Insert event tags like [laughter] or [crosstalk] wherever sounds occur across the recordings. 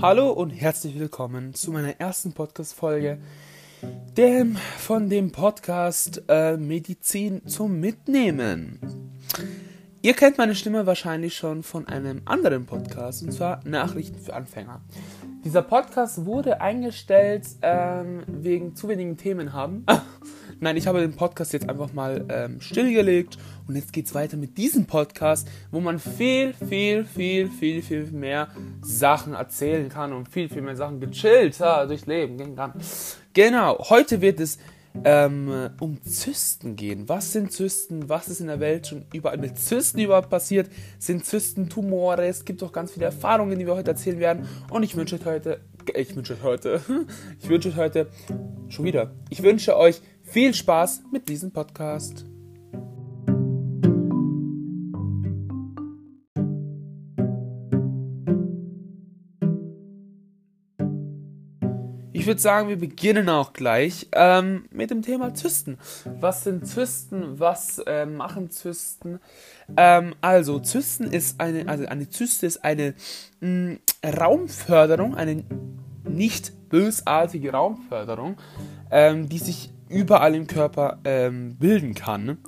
Hallo und herzlich willkommen zu meiner ersten Podcast-Folge dem, von dem Podcast äh, Medizin zum Mitnehmen. Ihr kennt meine Stimme wahrscheinlich schon von einem anderen Podcast, und zwar Nachrichten für Anfänger. Dieser Podcast wurde eingestellt ähm, wegen zu wenigen Themen haben. [laughs] Nein, ich habe den Podcast jetzt einfach mal ähm, stillgelegt und jetzt geht es weiter mit diesem Podcast, wo man viel, viel, viel, viel, viel mehr Sachen erzählen kann und viel, viel mehr Sachen gechillt ja, durchs Leben gehen kann. Genau, heute wird es ähm, um Zysten gehen. Was sind Zysten? Was ist in der Welt schon überall mit Zysten überhaupt passiert? Sind Zysten Tumore? Es gibt auch ganz viele Erfahrungen, die wir heute erzählen werden. Und ich wünsche euch heute, ich wünsche euch heute, ich wünsche euch heute, schon wieder, ich wünsche euch viel Spaß mit diesem Podcast. würde sagen, wir beginnen auch gleich ähm, mit dem Thema Zysten. Was sind Zysten? Was äh, machen Zysten? Ähm, also, Zysten ist eine, also eine Zyste ist eine mh, mm, Raumförderung, eine nicht bösartige Raumförderung, ähm, die sich überall im Körper ähm, bilden kann.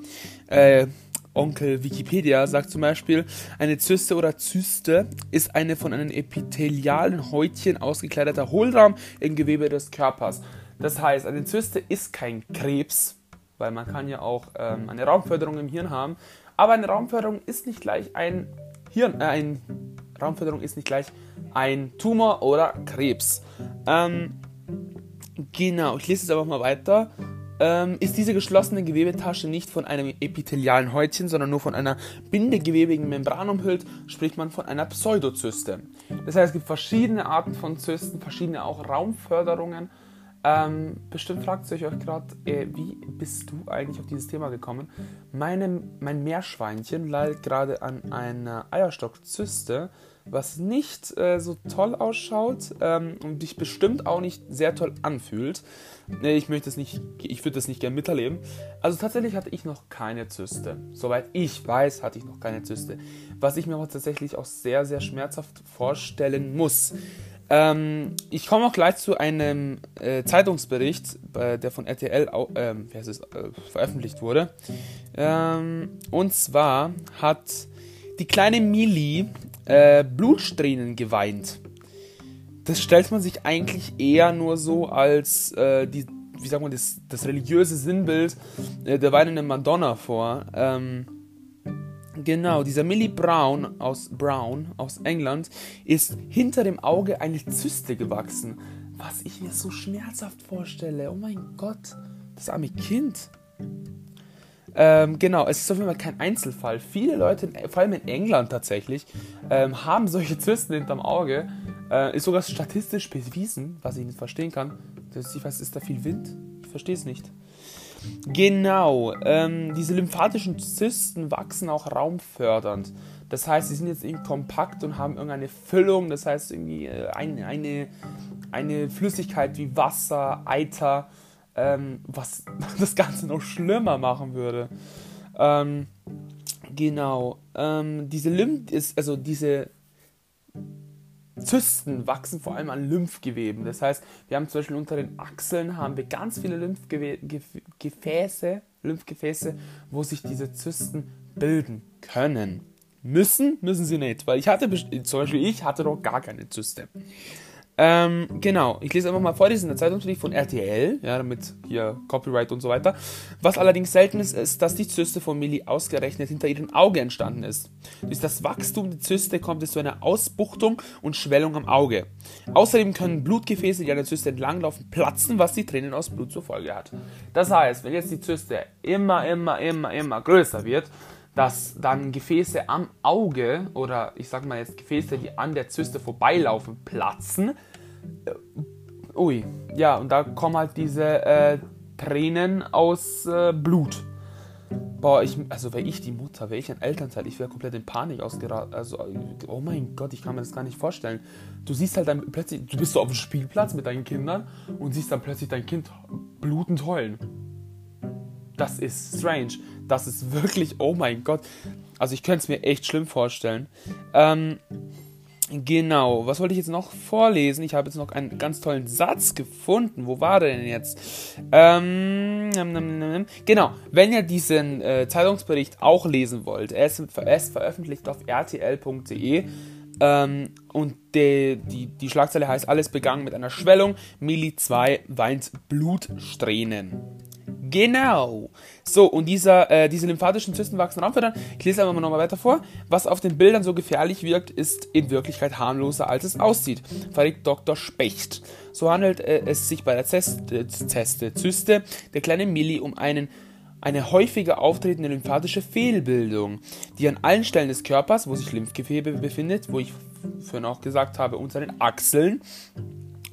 Äh, Onkel Wikipedia sagt zum Beispiel, eine Zyste oder Zyste ist eine von einem epithelialen Häutchen ausgekleideter Hohlraum im Gewebe des Körpers. Das heißt, eine Zyste ist kein Krebs, weil man kann ja auch ähm, eine Raumförderung im Hirn haben, aber eine Raumförderung ist nicht gleich ein Hirn, äh, ein Raumförderung ist nicht gleich ein Tumor oder Krebs. Ähm, genau, ich lese es einfach mal weiter ähm, ist diese geschlossene Gewebetasche nicht von einem epithelialen Häutchen, sondern nur von einer bindegewebigen Membran umhüllt, spricht man von einer Pseudozyste. Das heißt, es gibt verschiedene Arten von Zysten, verschiedene auch Raumförderungen. Ähm, bestimmt fragt ihr euch gerade, äh, wie bist du eigentlich auf dieses Thema gekommen? Meine, mein Meerschweinchen leidet gerade an einer Eierstockzyste was nicht äh, so toll ausschaut ähm, und dich bestimmt auch nicht sehr toll anfühlt. Nee, ich möchte es nicht, ich würde das nicht gerne miterleben. Also tatsächlich hatte ich noch keine Zyste. Soweit ich weiß, hatte ich noch keine Zyste. Was ich mir aber tatsächlich auch sehr, sehr schmerzhaft vorstellen muss. Ähm, ich komme auch gleich zu einem äh, Zeitungsbericht, äh, der von RTL äh, es, äh, veröffentlicht wurde. Ähm, und zwar hat die kleine Mili äh, Blutsträhnen geweint. Das stellt man sich eigentlich eher nur so als äh, die, wie sagt man, das, das religiöse Sinnbild äh, der weinenden Madonna vor. Ähm, genau, dieser Millie Brown aus Brown aus England ist hinter dem Auge eine Zyste gewachsen. Was ich mir so schmerzhaft vorstelle. Oh mein Gott, das arme Kind. Ähm, genau, es ist auf jeden Fall kein Einzelfall. Viele Leute, vor allem in England tatsächlich, ähm, haben solche Zysten hinterm Auge. Äh, ist sogar statistisch bewiesen, was ich nicht verstehen kann. Das, ich weiß, ist da viel Wind? Ich verstehe es nicht. Genau, ähm, diese lymphatischen Zysten wachsen auch raumfördernd. Das heißt, sie sind jetzt irgendwie kompakt und haben irgendeine Füllung, das heißt irgendwie äh, eine, eine, eine Flüssigkeit wie Wasser, Eiter ähm, was [laughs] das Ganze noch schlimmer machen würde. Ähm, genau. Ähm, diese Lymph ist, also diese Zysten wachsen vor allem an Lymphgeweben. Das heißt, wir haben zum Beispiel unter den Achseln haben wir ganz viele Lymphgefäße, Lymphgefäße, wo sich diese Zysten bilden können. Müssen, müssen sie nicht, weil ich hatte, zum Beispiel ich hatte doch gar keine Zyste. Ähm, genau, ich lese einfach mal vor, das ist eine Zeitungsbericht von RTL, ja, damit hier Copyright und so weiter. Was allerdings selten ist, ist, dass die Zyste von Millie ausgerechnet hinter ihrem Auge entstanden ist. Durch das Wachstum der Zyste kommt es zu einer Ausbuchtung und Schwellung am Auge. Außerdem können Blutgefäße, die an der Zyste entlanglaufen, platzen, was die Tränen aus Blut zur Folge hat. Das heißt, wenn jetzt die Zyste immer, immer, immer, immer größer wird, dass dann Gefäße am Auge oder ich sag mal jetzt Gefäße, die an der Zyste vorbeilaufen, platzen ui, ja, und da kommen halt diese äh, Tränen aus äh, Blut. Boah, ich, also wäre ich die Mutter, wäre ich ein Elternteil, ich wäre komplett in Panik ausgeraten. Also, oh mein Gott, ich kann mir das gar nicht vorstellen. Du siehst halt dann plötzlich, du bist so auf dem Spielplatz mit deinen Kindern und siehst dann plötzlich dein Kind blutend heulen. Das ist strange. Das ist wirklich, oh mein Gott. Also ich könnte es mir echt schlimm vorstellen. Ähm, Genau, was wollte ich jetzt noch vorlesen? Ich habe jetzt noch einen ganz tollen Satz gefunden. Wo war der denn jetzt? Ähm, genau, wenn ihr diesen äh, Zeitungsbericht auch lesen wollt, er ist, er ist veröffentlicht auf rtl.de ähm, und die, die, die Schlagzeile heißt, alles begangen mit einer Schwellung, Mili 2 weint Blutsträhnen. Genau. So, und dieser, äh, diese lymphatischen Zysten wachsen. Dann, ich lese einfach mal nochmal weiter vor. Was auf den Bildern so gefährlich wirkt, ist in Wirklichkeit harmloser, als es aussieht, verrät Dr. Specht. So handelt äh, es sich bei der Zeste, Zeste, Zyste der kleinen Milli um einen eine häufiger auftretende lymphatische Fehlbildung, die an allen Stellen des Körpers, wo sich Lymphgewebe befindet, wo ich vorhin auch gesagt habe, unter den Achseln,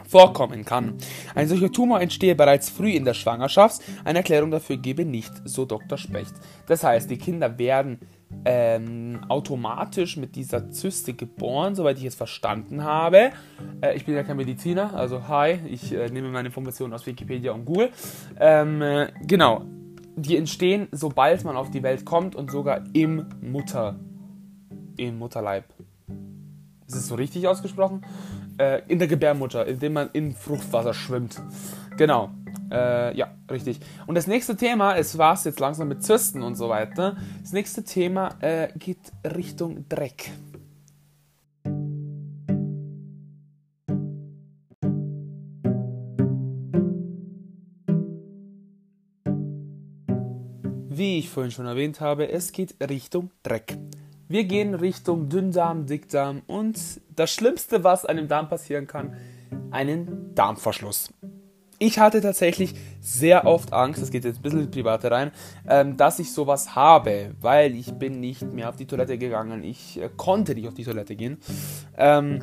vorkommen kann. Ein solcher Tumor entstehe bereits früh in der Schwangerschaft. Eine Erklärung dafür gebe nicht, so Dr. Specht. Das heißt, die Kinder werden ähm, automatisch mit dieser Zyste geboren, soweit ich es verstanden habe. Äh, ich bin ja kein Mediziner, also hi, ich äh, nehme meine Informationen aus Wikipedia und Google. Ähm, äh, genau, die entstehen, sobald man auf die Welt kommt und sogar im Mutter, im Mutterleib. Ist es so richtig ausgesprochen? Äh, in der Gebärmutter, indem man in Fruchtwasser schwimmt. Genau. Äh, ja, richtig. Und das nächste Thema, es war es jetzt langsam mit Zysten und so weiter. Das nächste Thema äh, geht Richtung Dreck. Wie ich vorhin schon erwähnt habe, es geht Richtung Dreck. Wir gehen Richtung Dünndarm, Dickdarm und das Schlimmste, was einem Darm passieren kann, einen Darmverschluss. Ich hatte tatsächlich sehr oft Angst, das geht jetzt ein bisschen Private rein, ähm, dass ich sowas habe, weil ich bin nicht mehr auf die Toilette gegangen. Ich äh, konnte nicht auf die Toilette gehen. Ähm,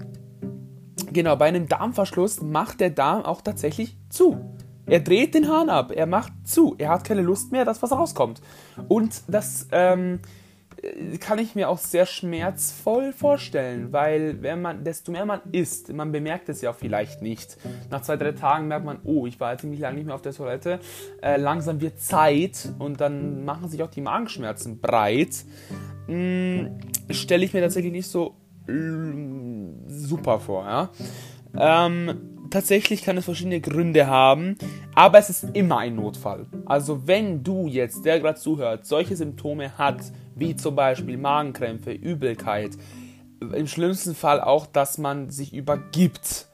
genau, bei einem Darmverschluss macht der Darm auch tatsächlich zu. Er dreht den Hahn ab, er macht zu, er hat keine Lust mehr, dass was rauskommt. Und das ähm, kann ich mir auch sehr schmerzvoll vorstellen, weil wenn man, desto mehr man isst, man bemerkt es ja vielleicht nicht. Nach zwei, drei Tagen merkt man, oh, ich war jetzt ziemlich lange nicht mehr auf der Toilette. Äh, langsam wird Zeit und dann machen sich auch die Magenschmerzen breit. Hm, Stelle ich mir tatsächlich nicht so mm, super vor, ja. Ähm, tatsächlich kann es verschiedene Gründe haben, aber es ist immer ein Notfall. Also wenn du jetzt, der gerade zuhört, solche Symptome hat, wie zum Beispiel Magenkrämpfe, Übelkeit, im schlimmsten Fall auch, dass man sich übergibt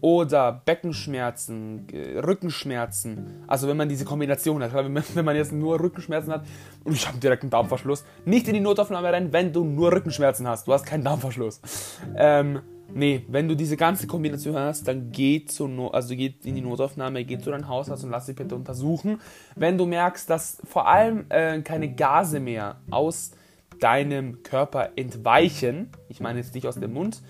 oder Beckenschmerzen, Rückenschmerzen. Also wenn man diese Kombination hat, wenn man jetzt nur Rückenschmerzen hat und ich habe direkt einen Darmverschluss, nicht in die Notaufnahme rennen, wenn du nur Rückenschmerzen hast, du hast keinen Darmverschluss. Ähm, Nee, wenn du diese ganze Kombination hast, dann geh, zu no also geh in die Notaufnahme, geh zu deinem Hausarzt und lass dich bitte untersuchen. Wenn du merkst, dass vor allem äh, keine Gase mehr aus deinem Körper entweichen, ich meine jetzt nicht aus dem Mund,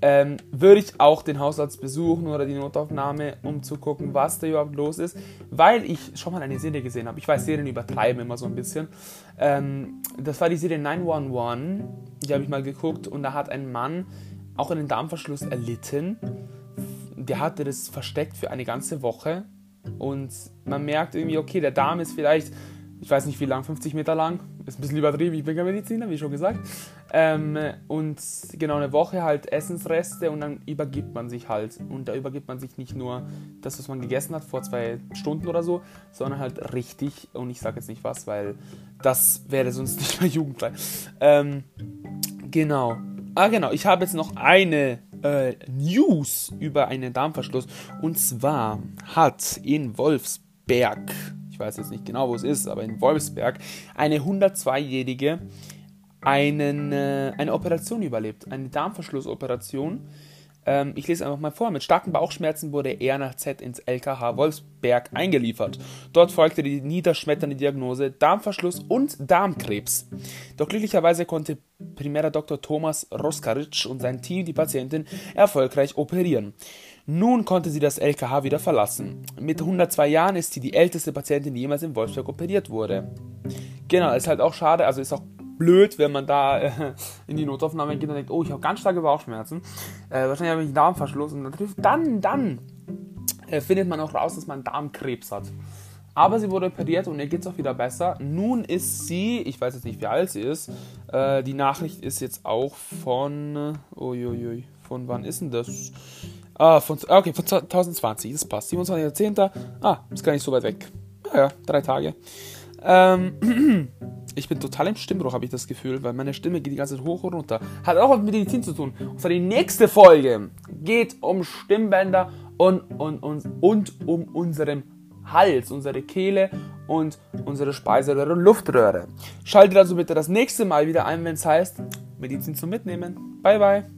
ähm, würde ich auch den Hausarzt besuchen oder die Notaufnahme, um zu gucken, was da überhaupt los ist, weil ich schon mal eine Serie gesehen habe. Ich weiß, Serien übertreiben immer so ein bisschen. Ähm, das war die Serie 911, die habe ich mal geguckt und da hat ein Mann auch einen Darmverschluss erlitten. Der hatte das versteckt für eine ganze Woche und man merkt irgendwie, okay, der Darm ist vielleicht, ich weiß nicht wie lang, 50 Meter lang, ist ein bisschen übertrieben, ich bin kein Mediziner, wie schon gesagt. Ähm, und genau eine Woche halt Essensreste und dann übergibt man sich halt. Und da übergibt man sich nicht nur das, was man gegessen hat vor zwei Stunden oder so, sondern halt richtig. Und ich sage jetzt nicht was, weil das wäre sonst [laughs] nicht mehr jugendfrei. Ähm, genau. Ah, genau. Ich habe jetzt noch eine äh, News über einen Darmverschluss. Und zwar hat in Wolfsberg, ich weiß jetzt nicht genau, wo es ist, aber in Wolfsberg, eine 102-Jährige einen, äh, eine Operation überlebt. Eine Darmverschlussoperation. Ähm, ich lese einfach mal vor. Mit starken Bauchschmerzen wurde er nach Z ins LKH Wolfsberg eingeliefert. Dort folgte die niederschmetternde Diagnose Darmverschluss und Darmkrebs. Doch glücklicherweise konnte primärer Dr. Thomas Roskaric und sein Team die Patientin erfolgreich operieren. Nun konnte sie das LKH wieder verlassen. Mit 102 Jahren ist sie die älteste Patientin, die jemals in Wolfsberg operiert wurde. Genau, ist halt auch schade, also ist auch blöd, wenn man da äh, in die Notaufnahme geht und denkt, oh, ich habe ganz starke Bauchschmerzen. Äh, wahrscheinlich habe ich einen Darmverschluss. Und dann, dann äh, findet man auch raus, dass man Darmkrebs hat. Aber sie wurde operiert und ihr geht es auch wieder besser. Nun ist sie, ich weiß jetzt nicht, wie alt sie ist. Äh, die Nachricht ist jetzt auch von, uiuiui, Von wann ist denn das? Ah, von, okay, von 2020, das passt. 27.10. Ah, ist gar nicht so weit weg. Ja, ja, drei Tage. Ähm, [clears throat] ich bin total im Stimmbruch, habe ich das Gefühl, weil meine Stimme geht die ganze Zeit hoch und runter. Hat auch was mit Medizin zu tun. Und zwar die nächste Folge geht um Stimmbänder und, und, und, und um unseren Hals, unsere Kehle und unsere Speiseröhre und Luftröhre. Schaltet also bitte das nächste Mal wieder ein, wenn es heißt Medizin zum Mitnehmen. Bye, bye.